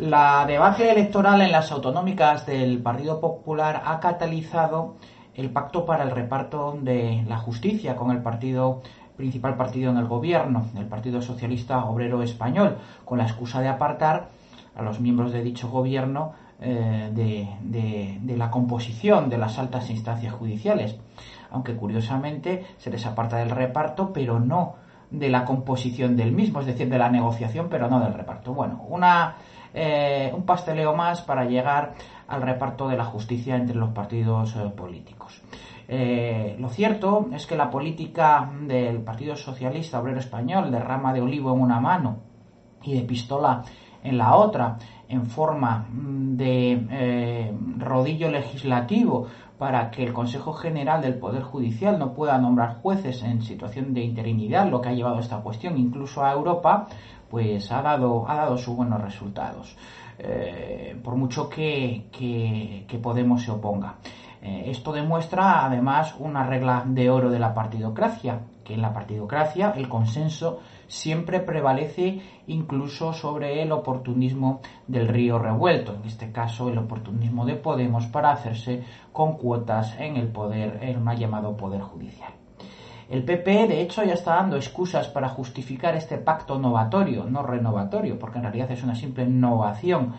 La debacle electoral en las autonómicas del Partido Popular ha catalizado el pacto para el reparto de la justicia con el partido principal partido en el gobierno, el Partido Socialista Obrero Español, con la excusa de apartar a los miembros de dicho gobierno eh, de, la composición de las altas instancias judiciales, aunque curiosamente se les aparta del reparto, pero no de la composición del mismo, es decir, de la negociación, pero no del reparto. Bueno, una, eh, un pasteleo más para llegar al reparto de la justicia entre los partidos eh, políticos. lo cierto es que la política del Partido Socialista Obrero Español de rama de olivo en una mano y de pistola en la otra en forma mm, de eh, rodillo legislativo para que el Consejo General del Poder Judicial no pueda nombrar jueces en situación de interinidad, lo que ha llevado esta cuestión incluso a Europa, pues ha dado, ha dado sus buenos resultados, eh, por mucho que, que, Podemos se oponga. Eh, esto demuestra además una regla de oro de la partidocracia, que en la partidocracia el consenso siempre prevalece incluso sobre el oportunismo del río revuelto, en este caso el oportunismo de Podemos para hacerse con cuotas en el poder, el mal llamado poder judicial. El PP, de hecho, ya está dando excusas para justificar este pacto novatorio, no renovatorio, porque en realidad es una simple innovación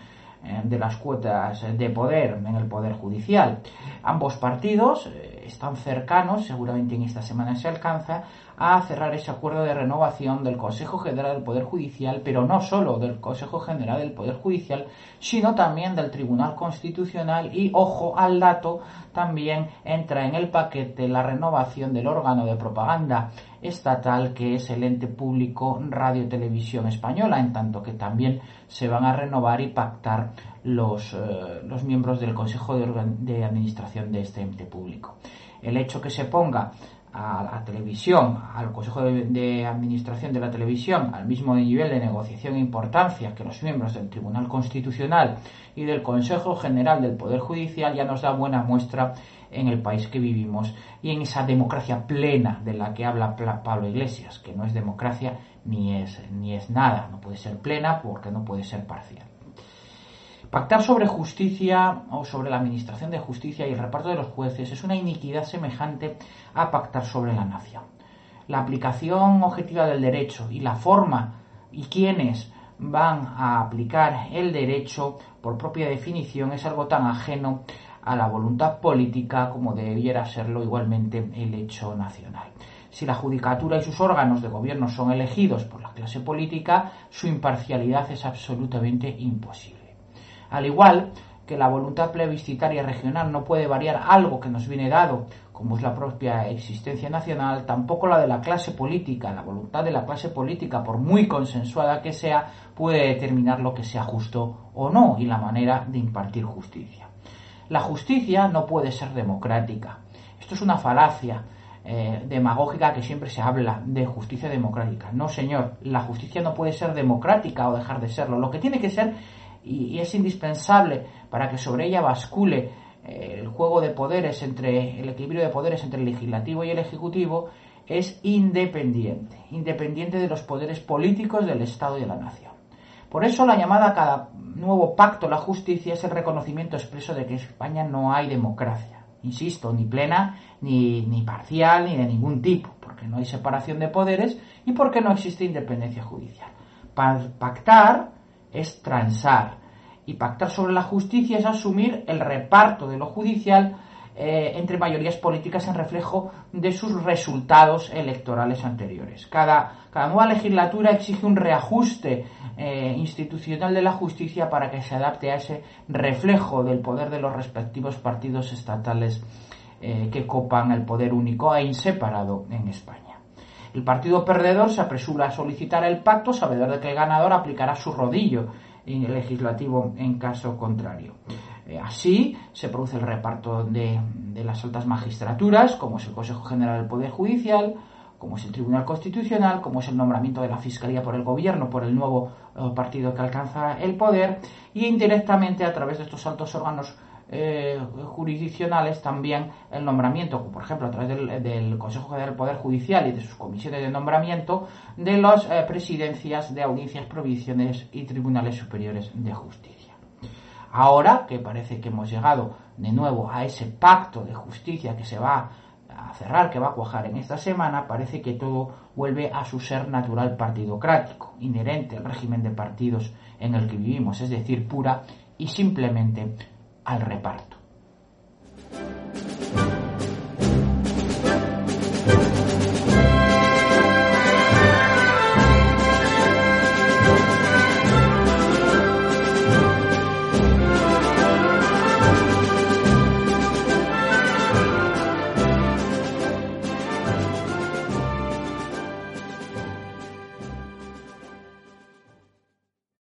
de las cuotas de poder en el Poder Judicial. Ambos partidos eh, están cercanos, seguramente en esta semana se alcanza, a cerrar ese acuerdo de renovación del Consejo General del Poder Judicial, pero no solo del Consejo General del Poder Judicial, sino también del Tribunal Constitucional y, ojo al dato, también entra en el paquete la renovación del órgano de propaganda estatal que es el ente público Radio Televisión Española, en tanto que también se van a renovar y pactar los, eh, los miembros del Consejo de, de Administración de este ente público. El hecho que se ponga a la televisión, al Consejo de, Administración de la Televisión, al mismo nivel de negociación e importancia que los miembros del Tribunal Constitucional y del Consejo General del Poder Judicial, ya nos da buena muestra en el país que vivimos y en esa democracia plena de la que habla Pablo Iglesias, que no es democracia ni es, ni es nada, no puede ser plena porque no puede ser parcial. Pactar sobre justicia o sobre la administración de justicia y el reparto de los jueces es una iniquidad semejante a pactar sobre la nación. La aplicación objetiva del derecho y la forma y quienes van a aplicar el derecho por propia definición es algo tan ajeno a la voluntad política como debiera serlo igualmente el hecho nacional. Si la judicatura y sus órganos de gobierno son elegidos por la clase política, su imparcialidad es absolutamente imposible. Al igual que la voluntad plebiscitaria regional no puede variar algo que nos viene dado, como es la propia existencia nacional, tampoco la de la clase política. La voluntad de la clase política, por muy consensuada que sea, puede determinar lo que sea justo o no y la manera de impartir justicia. La justicia no puede ser democrática. Esto es una falacia eh, demagógica que siempre se habla de justicia democrática. No, señor, la justicia no puede ser democrática o dejar de serlo. Lo que tiene que ser y, es indispensable para que sobre ella bascule eh, el juego de poderes entre el equilibrio de poderes entre el legislativo y el ejecutivo es independiente, independiente de los poderes políticos del Estado y de la nación. Por eso la llamada a cada nuevo pacto la justicia es el reconocimiento expreso de que en España no hay democracia. Insisto, ni plena, ni, ni parcial, ni de ningún tipo, porque no hay separación de poderes y porque no existe independencia judicial. Pactar es transar. Y pactar sobre la justicia es asumir el reparto de lo judicial eh, entre mayorías políticas en reflejo de sus resultados electorales anteriores. Cada, cada nueva legislatura exige un reajuste eh, institucional de la justicia para que se adapte a ese reflejo del poder de los respectivos partidos estatales eh, que copan el poder único e inseparado en España. El partido perdedor se apresura a solicitar el pacto, sabedor de que el ganador aplicará su rodillo legislativo en caso contrario. Eh, así se produce el reparto de, las altas magistraturas, como es el Consejo General del Poder Judicial, como es el Tribunal Constitucional, como es el nombramiento de la Fiscalía por el Gobierno, por el nuevo eh, partido que alcanza el poder, y indirectamente a través de estos altos órganos eh, jurisdiccionales también el nombramiento, por ejemplo a través del, Consejo General del Poder Judicial y de sus comisiones de nombramiento de las eh, presidencias de audiencias provinciales y tribunales superiores de justicia. Ahora que parece que hemos llegado de nuevo a ese pacto de justicia que se va a cerrar, que va a cuajar en esta semana, parece que todo vuelve a su ser natural partidocrático, inherente al régimen de partidos en el que vivimos, es decir, pura y simplemente al reparto.